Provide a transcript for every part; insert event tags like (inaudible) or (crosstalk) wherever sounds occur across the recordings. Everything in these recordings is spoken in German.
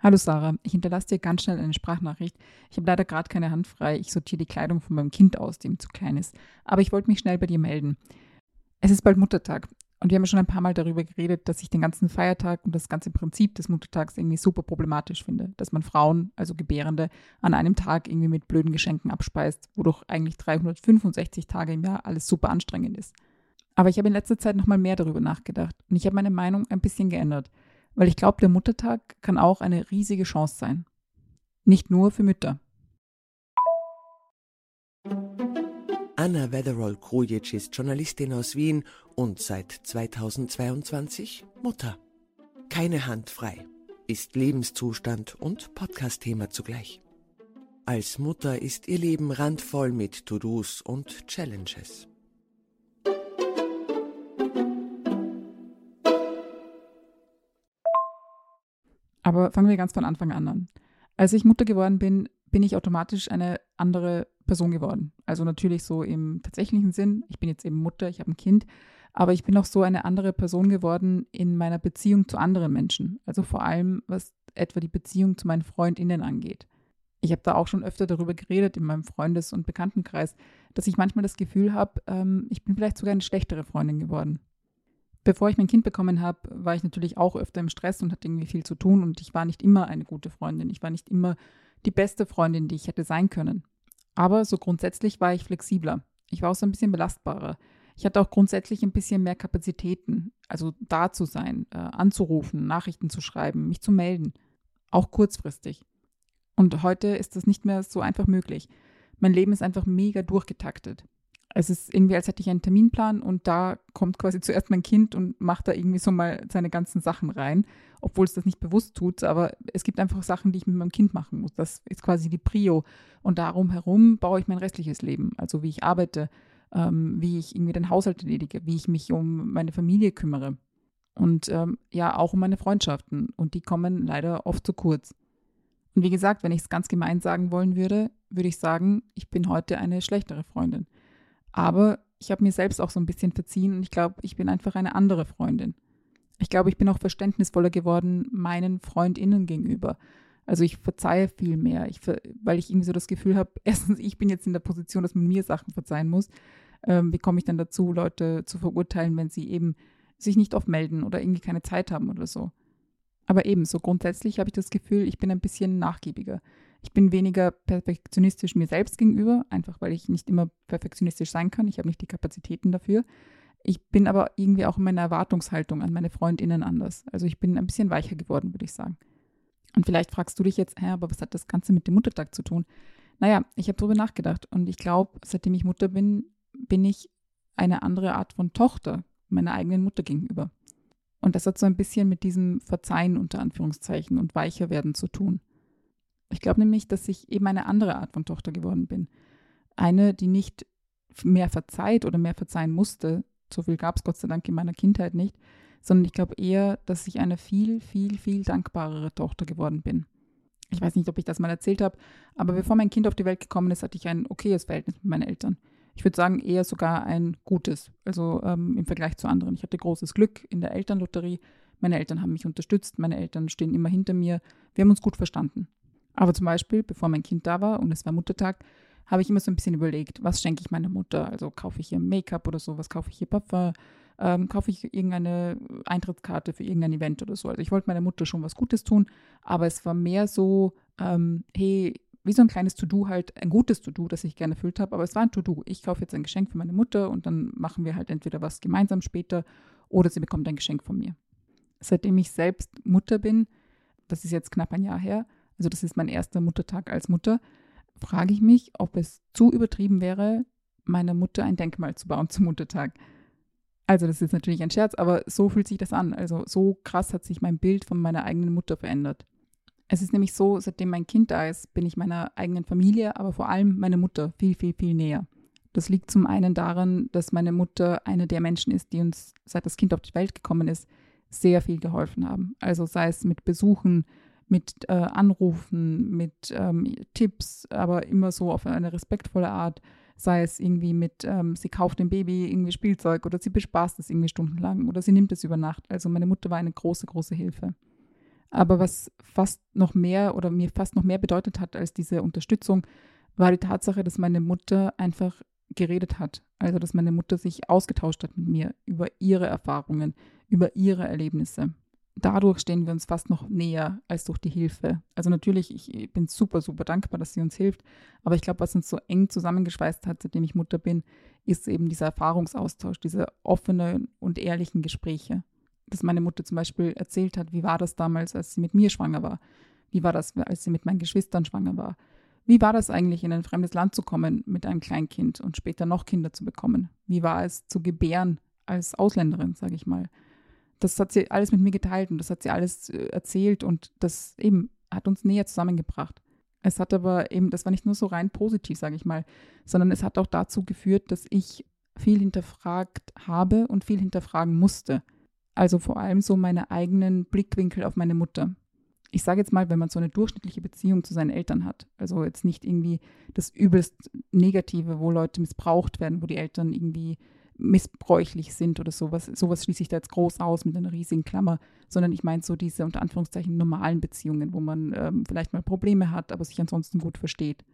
Hallo Sarah, ich hinterlasse dir ganz schnell eine Sprachnachricht. Ich habe leider gerade keine Hand frei. Ich sortiere die Kleidung von meinem Kind aus, dem zu klein ist. Aber ich wollte mich schnell bei dir melden. Es ist bald Muttertag und wir haben ja schon ein paar Mal darüber geredet, dass ich den ganzen Feiertag und das ganze Prinzip des Muttertags irgendwie super problematisch finde. Dass man Frauen, also Gebärende, an einem Tag irgendwie mit blöden Geschenken abspeist, wodurch eigentlich 365 Tage im Jahr alles super anstrengend ist. Aber ich habe in letzter Zeit nochmal mehr darüber nachgedacht und ich habe meine Meinung ein bisschen geändert. Weil ich glaube, der Muttertag kann auch eine riesige Chance sein. Nicht nur für Mütter. Anna Wetherall-Krujic ist Journalistin aus Wien und seit 2022 Mutter. Keine Hand frei, ist Lebenszustand und Podcast-Thema zugleich. Als Mutter ist ihr Leben randvoll mit To-Dos und Challenges. Aber fangen wir ganz von Anfang an Als ich Mutter geworden bin, bin ich automatisch eine andere Person geworden. Also natürlich so im tatsächlichen Sinn. Ich bin jetzt eben Mutter, ich habe ein Kind, aber ich bin auch so eine andere Person geworden in meiner Beziehung zu anderen Menschen. Also vor allem, was etwa die Beziehung zu meinen Freundinnen angeht. Ich habe da auch schon öfter darüber geredet in meinem Freundes- und Bekanntenkreis, dass ich manchmal das Gefühl habe, ähm, ich bin vielleicht sogar eine schlechtere Freundin geworden. Bevor ich mein Kind bekommen habe, war ich natürlich auch öfter im Stress und hatte irgendwie viel zu tun und ich war nicht immer eine gute Freundin. Ich war nicht immer die beste Freundin, die ich hätte sein können. Aber so grundsätzlich war ich flexibler. Ich war auch so ein bisschen belastbarer. Ich hatte auch grundsätzlich ein bisschen mehr Kapazitäten, also da zu sein, äh, anzurufen, Nachrichten zu schreiben, mich zu melden, auch kurzfristig. Und heute ist das nicht mehr so einfach möglich. Mein Leben ist einfach mega durchgetaktet es ist irgendwie, als hätte ich einen Terminplan und da kommt quasi zuerst mein Kind und macht da irgendwie so mal seine ganzen Sachen rein, obwohl es das nicht bewusst tut. Aber es gibt einfach Sachen, die ich mit meinem Kind machen muss. Das ist quasi die Prio. Und darum herum baue ich mein restliches Leben. Also wie ich arbeite, ähm, wie ich irgendwie den Haushalt erledige, wie ich mich um meine Familie kümmere. Und ähm, ja, auch um meine Freundschaften. Und die kommen leider oft zu kurz. Und wie gesagt, wenn ich es ganz gemein sagen wollen würde, würde ich sagen, ich bin heute eine schlechtere Freundin. Aber ich habe mir selbst auch so ein bisschen verziehen und ich glaube, ich bin einfach eine andere Freundin. Ich glaube, ich bin auch verständnisvoller geworden meinen FreundInnen gegenüber. Also ich verzeihe viel mehr, ich, weil ich irgendwie so das Gefühl habe, (laughs) erstens, ich bin jetzt in der Position, dass man mir Sachen verzeihen muss. Ähm, wie komme ich dann dazu, Leute zu verurteilen, wenn sie eben sich nicht oft melden oder irgendwie keine Zeit haben oder so? Aber ebenso grundsätzlich habe ich das Gefühl, ich bin ein bisschen nachgiebiger. Ich bin weniger perfektionistisch mir selbst gegenüber, einfach weil ich nicht immer perfektionistisch sein kann. Ich habe nicht die Kapazitäten dafür. Ich bin aber irgendwie auch in meiner Erwartungshaltung an meine Freundinnen anders. Also ich bin ein bisschen weicher geworden, würde ich sagen. Und vielleicht fragst du dich jetzt, hä, aber was hat das Ganze mit dem Muttertag zu tun? Naja, ich habe darüber nachgedacht und ich glaube, seitdem ich Mutter bin, bin ich eine andere Art von Tochter meiner eigenen Mutter gegenüber. Und das hat so ein bisschen mit diesem Verzeihen unter Anführungszeichen und weicher werden zu tun. Ich glaube nämlich, dass ich eben eine andere Art von Tochter geworden bin. Eine, die nicht mehr verzeiht oder mehr verzeihen musste. So viel gab es Gott sei Dank in meiner Kindheit nicht. Sondern ich glaube eher, dass ich eine viel, viel, viel dankbarere Tochter geworden bin. Ich weiß nicht, ob ich das mal erzählt habe, aber bevor mein Kind auf die Welt gekommen ist, hatte ich ein okayes Verhältnis mit meinen Eltern. Ich würde sagen, eher sogar ein gutes, also ähm, im Vergleich zu anderen. Ich hatte großes Glück in der Elternlotterie. Meine Eltern haben mich unterstützt, meine Eltern stehen immer hinter mir. Wir haben uns gut verstanden. Aber zum Beispiel, bevor mein Kind da war und es war Muttertag, habe ich immer so ein bisschen überlegt, was schenke ich meiner Mutter? Also kaufe ich ihr Make-up oder so, was kaufe ich ihr Parfum? Ähm, kaufe ich irgendeine Eintrittskarte für irgendein Event oder so. Also ich wollte meiner Mutter schon was Gutes tun, aber es war mehr so, ähm, hey, wie so ein kleines To-Do halt, ein gutes To-Do, das ich gerne erfüllt habe, aber es war ein To-Do. Ich kaufe jetzt ein Geschenk für meine Mutter und dann machen wir halt entweder was gemeinsam später oder sie bekommt ein Geschenk von mir. Seitdem ich selbst Mutter bin, das ist jetzt knapp ein Jahr her, also das ist mein erster Muttertag als Mutter, frage ich mich, ob es zu übertrieben wäre, meiner Mutter ein Denkmal zu bauen zum Muttertag. Also das ist natürlich ein Scherz, aber so fühlt sich das an. Also so krass hat sich mein Bild von meiner eigenen Mutter verändert. Es ist nämlich so, seitdem mein Kind da ist, bin ich meiner eigenen Familie, aber vor allem meiner Mutter viel, viel, viel näher. Das liegt zum einen daran, dass meine Mutter eine der Menschen ist, die uns, seit das Kind auf die Welt gekommen ist, sehr viel geholfen haben. Also sei es mit Besuchen, mit äh, Anrufen, mit ähm, Tipps, aber immer so auf eine respektvolle Art. Sei es irgendwie mit, ähm, sie kauft dem Baby irgendwie Spielzeug oder sie bespaßt es irgendwie stundenlang oder sie nimmt es über Nacht. Also meine Mutter war eine große, große Hilfe. Aber was fast noch mehr oder mir fast noch mehr bedeutet hat als diese Unterstützung, war die Tatsache, dass meine Mutter einfach geredet hat. Also, dass meine Mutter sich ausgetauscht hat mit mir über ihre Erfahrungen, über ihre Erlebnisse. Dadurch stehen wir uns fast noch näher als durch die Hilfe. Also natürlich, ich bin super, super dankbar, dass sie uns hilft. Aber ich glaube, was uns so eng zusammengeschweißt hat, seitdem ich Mutter bin, ist eben dieser Erfahrungsaustausch, diese offenen und ehrlichen Gespräche. Dass meine Mutter zum Beispiel erzählt hat, wie war das damals, als sie mit mir schwanger war? Wie war das, als sie mit meinen Geschwistern schwanger war? Wie war das eigentlich, in ein fremdes Land zu kommen mit einem Kleinkind und später noch Kinder zu bekommen? Wie war es zu gebären als Ausländerin, sage ich mal? Das hat sie alles mit mir geteilt und das hat sie alles äh, erzählt und das eben hat uns näher zusammengebracht. Es hat aber eben, das war nicht nur so rein positiv, sage ich mal, sondern es hat auch dazu geführt, dass ich viel hinterfragt habe und viel hinterfragen musste. Also vor allem so meine eigenen Blickwinkel auf meine Mutter ich sage jetzt mal, wenn man so eine durchschnittliche Beziehung zu seinen Eltern hat, also jetzt nicht irgendwie das übelst Negative, wo Leute missbraucht werden, wo die Eltern irgendwie missbräuchlich sind oder sowas, sowas schließe ich da jetzt groß aus mit einer riesigen Klammer, sondern ich meine so diese unter Anführungszeichen normalen Beziehungen, wo man ähm, vielleicht mal Probleme hat, aber sich ansonsten gut versteht.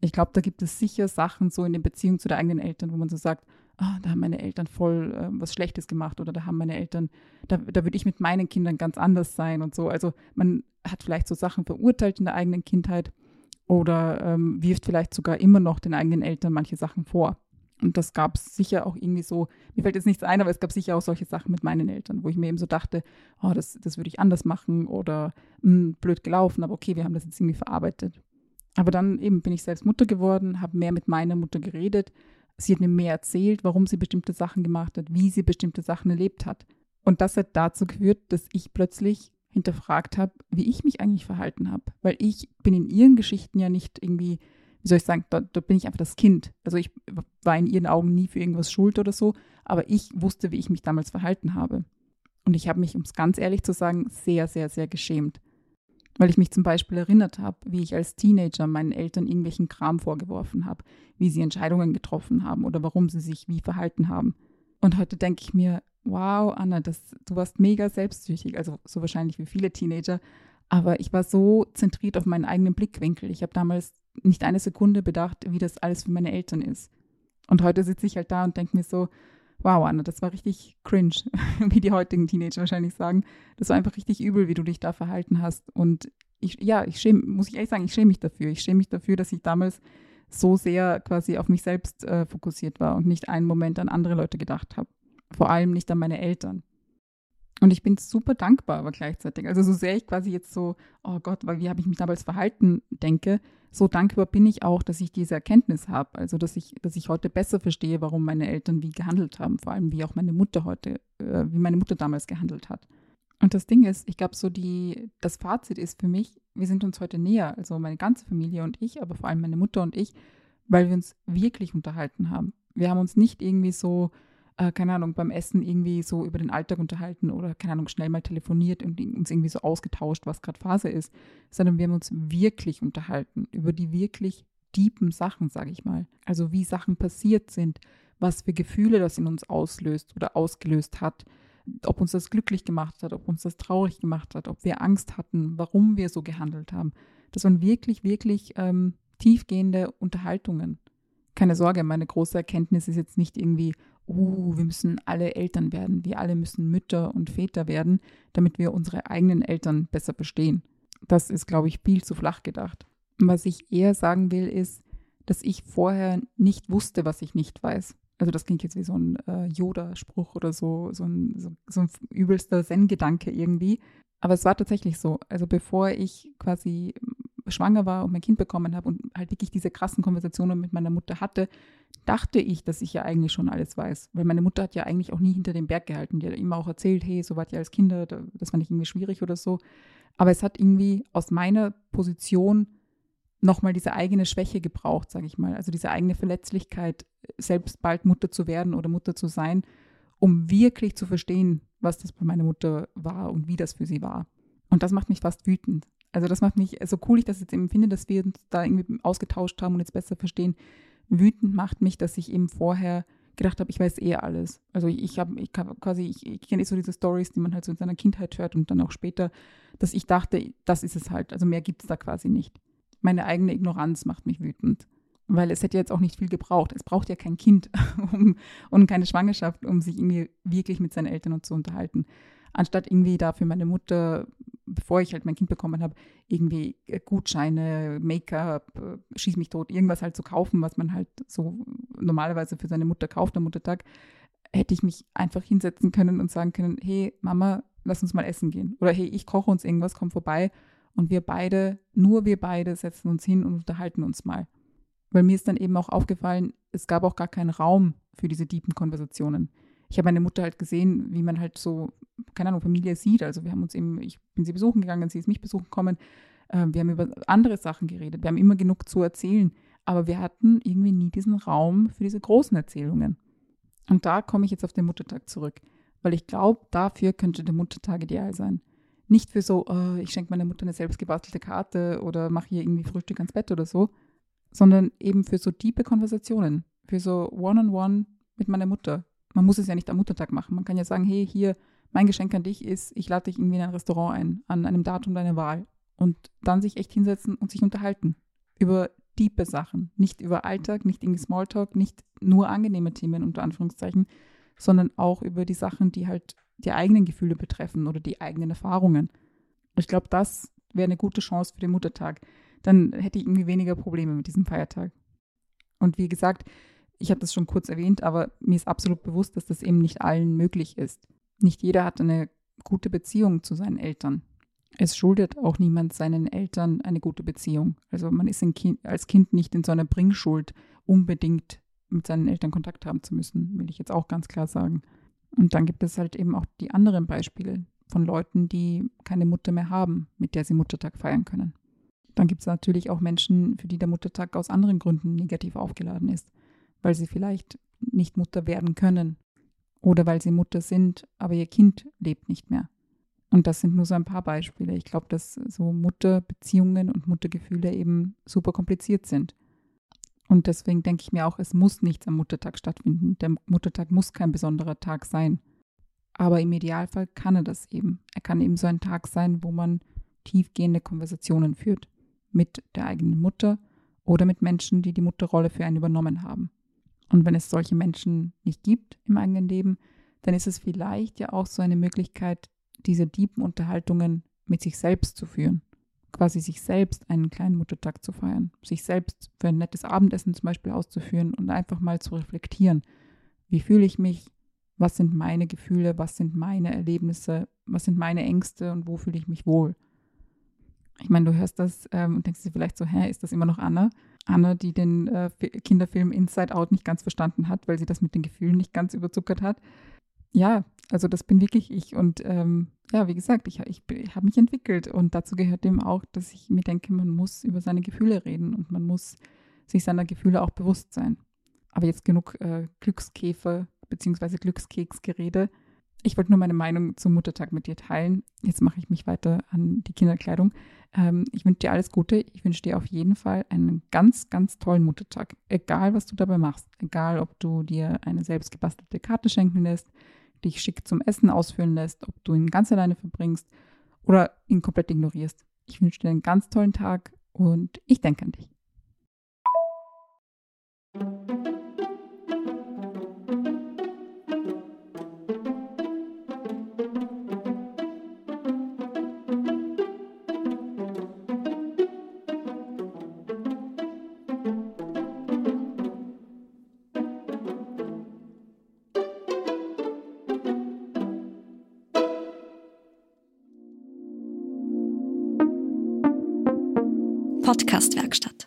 Ich glaube, da gibt es sicher Sachen so in den Beziehungen zu den eigenen Eltern, wo man so sagt, oh, da haben meine Eltern voll äh, was Schlechtes gemacht oder da haben meine Eltern, da, da würde ich mit meinen Kindern ganz anders sein und so. Also man hat vielleicht so Sachen verurteilt in der eigenen Kindheit oder ähm, wirft vielleicht sogar immer noch den eigenen Eltern manche Sachen vor. Und das gab es sicher auch irgendwie so, mir fällt jetzt nichts ein, aber es gab sicher auch solche Sachen mit meinen Eltern, wo ich mir eben so dachte, oh, das, das würde ich anders machen oder mh, hm, blöd gelaufen, aber okay, wir haben das jetzt irgendwie verarbeitet. Aber dann eben bin ich selbst Mutter geworden, habe mehr mit meiner Mutter geredet. Sie hat mir mehr erzählt, warum sie bestimmte Sachen gemacht hat, wie sie bestimmte Sachen erlebt hat. Und das hat dazu geführt, dass ich plötzlich hinterfragt habe, wie ich mich eigentlich verhalten habe. Weil ich bin in ihren Geschichten ja nicht irgendwie, wie soll ich sagen, da, da bin ich einfach das Kind. Also ich war in ihren Augen nie für irgendwas schuld oder so, aber ich wusste, wie ich mich damals verhalten habe. Und ich habe mich, um es ganz ehrlich zu sagen, sehr, sehr, sehr geschämt. Weil ich mich zum Beispiel erinnert habe, wie ich als Teenager meinen Eltern irgendwelchen Kram vorgeworfen habe, wie sie Entscheidungen getroffen haben oder warum sie sich wie verhalten haben. Und heute denke ich mir, wow, Anna, das, du warst mega selbstsüchtig, also so wahrscheinlich wie viele Teenager. Aber ich war so zentriert auf meinen eigenen Blickwinkel. Ich habe damals nicht eine Sekunde bedacht, wie das alles für meine Eltern ist. Und heute sitze ich halt da und denke mir so, wow, Anna, das war richtig cringe, (laughs) wie die heutigen Teenager wahrscheinlich sagen. Das war einfach richtig übel, wie du dich da verhalten hast. Und ich, ja, ich schäme, muss ich ehrlich sagen, ich schäme mich dafür. Ich schäme mich dafür, dass ich damals so sehr quasi auf mich selbst äh, fokussiert war und nicht einen Moment an andere Leute gedacht habe vor allem nicht an meine Eltern. Und ich bin super dankbar, aber gleichzeitig. Also so sehr ich quasi jetzt so, oh Gott, wie habe ich mich damals verhalten, denke, so dankbar bin ich auch, dass ich diese Erkenntnis habe. Also dass ich, dass ich heute besser verstehe, warum meine Eltern wie gehandelt haben, vor allem wie auch meine Mutter heute, äh, wie meine Mutter damals gehandelt hat. Und das Ding ist, ich glaube, so die, das Fazit ist für mich, wir sind uns heute näher, also meine ganze Familie und ich, aber vor allem meine Mutter und ich, weil wir uns wirklich unterhalten haben. Wir haben uns nicht irgendwie so äh, keine Ahnung, beim Essen irgendwie so über den Alltag unterhalten oder, keine Ahnung, schnell mal telefoniert und uns irgendwie so ausgetauscht, was gerade Phase ist, sondern wir haben uns wirklich unterhalten über die wirklich tiefen Sachen, sage ich mal. Also wie Sachen passiert sind, was für Gefühle das in uns auslöst oder ausgelöst hat, ob uns das glücklich gemacht hat, ob uns das traurig gemacht hat, ob wir Angst hatten, warum wir so gehandelt haben. Das waren wirklich, wirklich ähm, tiefgehende Unterhaltungen. Keine Sorge, meine große Erkenntnis ist jetzt nicht irgendwie, uh, wir müssen alle Eltern werden, wir alle müssen Mütter und Väter werden, damit wir unsere eigenen Eltern besser verstehen. Das ist, glaube ich, viel zu flach gedacht. Was ich eher sagen will, ist, dass ich vorher nicht wusste, was ich nicht weiß. Also das klingt jetzt wie so ein äh, Yoda-Spruch oder so, so ein, so, so ein übelster Zen-Gedanke irgendwie. Aber es war tatsächlich so. Also bevor ich quasi schwanger war und mein Kind bekommen habe und halt wirklich diese krassen Konversationen mit meiner Mutter hatte, dachte ich, dass ich ja eigentlich schon alles weiß. Weil meine Mutter hat ja eigentlich auch nie hinter dem Berg gehalten. Die hat immer auch erzählt, hey, so wart ihr als Kinder, das war nicht irgendwie schwierig oder so. Aber es hat irgendwie aus meiner Position nochmal diese eigene Schwäche gebraucht, sage ich mal. Also diese eigene Verletzlichkeit, selbst bald Mutter zu werden oder Mutter zu sein, um wirklich zu verstehen, was das bei meiner Mutter war und wie das für sie war. Und das macht mich fast wütend. Also das macht mich, so cool ich das jetzt empfinde, dass wir uns da irgendwie ausgetauscht haben und jetzt besser verstehen, wütend macht mich, dass ich eben vorher gedacht habe, ich weiß eh alles. Also ich habe, ich habe quasi, ich, ich kenne eh so diese Stories, die man halt so in seiner Kindheit hört und dann auch später, dass ich dachte, das ist es halt. Also mehr gibt es da quasi nicht. Meine eigene Ignoranz macht mich wütend. Weil es hätte jetzt auch nicht viel gebraucht. Es braucht ja kein Kind (laughs) um, und keine Schwangerschaft, um sich irgendwie wirklich mit seinen Eltern zu unterhalten. Anstatt irgendwie dafür meine Mutter bevor ich halt mein Kind bekommen habe, irgendwie äh, Gutscheine, Make-up, äh, schieß mich tot, irgendwas halt zu kaufen, was man halt so normalerweise für seine Mutter kauft am Muttertag, hätte ich mich einfach hinsetzen können und sagen können, hey Mama, lass uns mal essen gehen. Oder hey, ich koche uns irgendwas, komm vorbei. Und wir beide, nur wir beide setzen uns hin und unterhalten uns mal. Weil mir ist dann eben auch aufgefallen, es gab auch gar keinen Raum für diese tiefen Konversationen ich habe meine Mutter halt gesehen, wie man halt so, keine Ahnung, Familie sieht. Also wir haben uns eben, ich bin sie besuchen gegangen, sie ist mich besuchen gekommen. Äh, wir haben über andere Sachen geredet. Wir haben immer genug zu erzählen. Aber wir hatten irgendwie nie diesen Raum für diese großen Erzählungen. Und da komme ich jetzt auf den Muttertag zurück. Weil ich glaube, dafür könnte der Muttertag ideal sein. Nicht für so, oh, ich schenke meiner Mutter eine selbstgebastelte Karte oder mache hier irgendwie Frühstück ans Bett oder so, sondern eben für so tiefe Konversationen, für so One-on-One -on -one mit meiner Mutter, man muss es ja nicht am Muttertag machen. Man kann ja sagen, hey, hier, mein Geschenk an dich ist, ich lade dich irgendwie in ein Restaurant ein, an einem Datum deiner Wahl. Und dann sich echt hinsetzen und sich unterhalten. Über tiefe Sachen. Nicht über Alltag, nicht irgendwie Smalltalk, nicht nur angenehme Themen unter Anführungszeichen, sondern auch über die Sachen, die halt die eigenen Gefühle betreffen oder die eigenen Erfahrungen. Ich glaube, das wäre eine gute Chance für den Muttertag. Dann hätte ich irgendwie weniger Probleme mit diesem Feiertag. Und wie gesagt, ich habe das schon kurz erwähnt, aber mir ist absolut bewusst, dass das eben nicht allen möglich ist. Nicht jeder hat eine gute Beziehung zu seinen Eltern. Es schuldet auch niemand seinen Eltern eine gute Beziehung. Also man ist kind, als Kind nicht in so einer Bringschuld, unbedingt mit seinen Eltern Kontakt haben zu müssen, will ich jetzt auch ganz klar sagen. Und dann gibt es halt eben auch die anderen Beispiele von Leuten, die keine Mutter mehr haben, mit der sie Muttertag feiern können. Dann gibt es natürlich auch Menschen, für die der Muttertag aus anderen Gründen negativ aufgeladen ist weil sie vielleicht nicht Mutter werden können oder weil sie Mutter sind, aber ihr Kind lebt nicht mehr. Und das sind nur so ein paar Beispiele. Ich glaube, dass so Mutterbeziehungen und Muttergefühle eben super kompliziert sind. Und deswegen denke ich mir auch, es muss nichts am Muttertag stattfinden. Der Muttertag muss kein besonderer Tag sein. Aber im Idealfall kann er das eben. Er kann eben so ein Tag sein, wo man tiefgehende Konversationen führt. Mit der eigenen Mutter oder mit Menschen, die die Mutterrolle für einen übernommen haben. Und wenn es solche Menschen nicht gibt im eigenen Leben, dann ist es vielleicht ja auch so eine Möglichkeit, diese tiefen Unterhaltungen mit sich selbst zu führen. Quasi sich selbst einen kleinen Muttertag zu feiern, sich selbst für ein nettes Abendessen zum Beispiel auszuführen und einfach mal zu reflektieren. Wie fühle ich mich? Was sind meine Gefühle? Was sind meine Erlebnisse? Was sind meine Ängste und wo fühle ich mich wohl? Ich meine, du hörst das ähm, und denkst dir vielleicht so, hä, ist das immer noch Anna? Anna, die den äh, Kinderfilm Inside Out nicht ganz verstanden hat, weil sie das mit den Gefühlen nicht ganz überzuckert hat. Ja, also das bin wirklich ich. Und ähm, ja, wie gesagt, ich, ich, ich habe mich entwickelt. Und dazu gehört dem auch, dass ich mir denke, man muss über seine Gefühle reden und man muss sich seiner Gefühle auch bewusst sein. Aber jetzt genug äh, Glückskäfer bzw. Glückskeksgerede. Ich wollte nur meine Meinung zum Muttertag mit dir teilen. Jetzt mache ich mich weiter an die Kinderkleidung. Ähm, ich wünsche dir alles Gute. Ich wünsche dir auf jeden Fall einen ganz, ganz tollen Muttertag. Egal, was du dabei machst. Egal, ob du dir eine selbst gebastelte Karte schenken lässt, dich schick zum Essen ausfüllen lässt, ob du ihn ganz alleine verbringst oder ihn komplett ignorierst. Ich wünsche dir einen ganz tollen Tag und ich denke an dich. Podcastwerkstatt.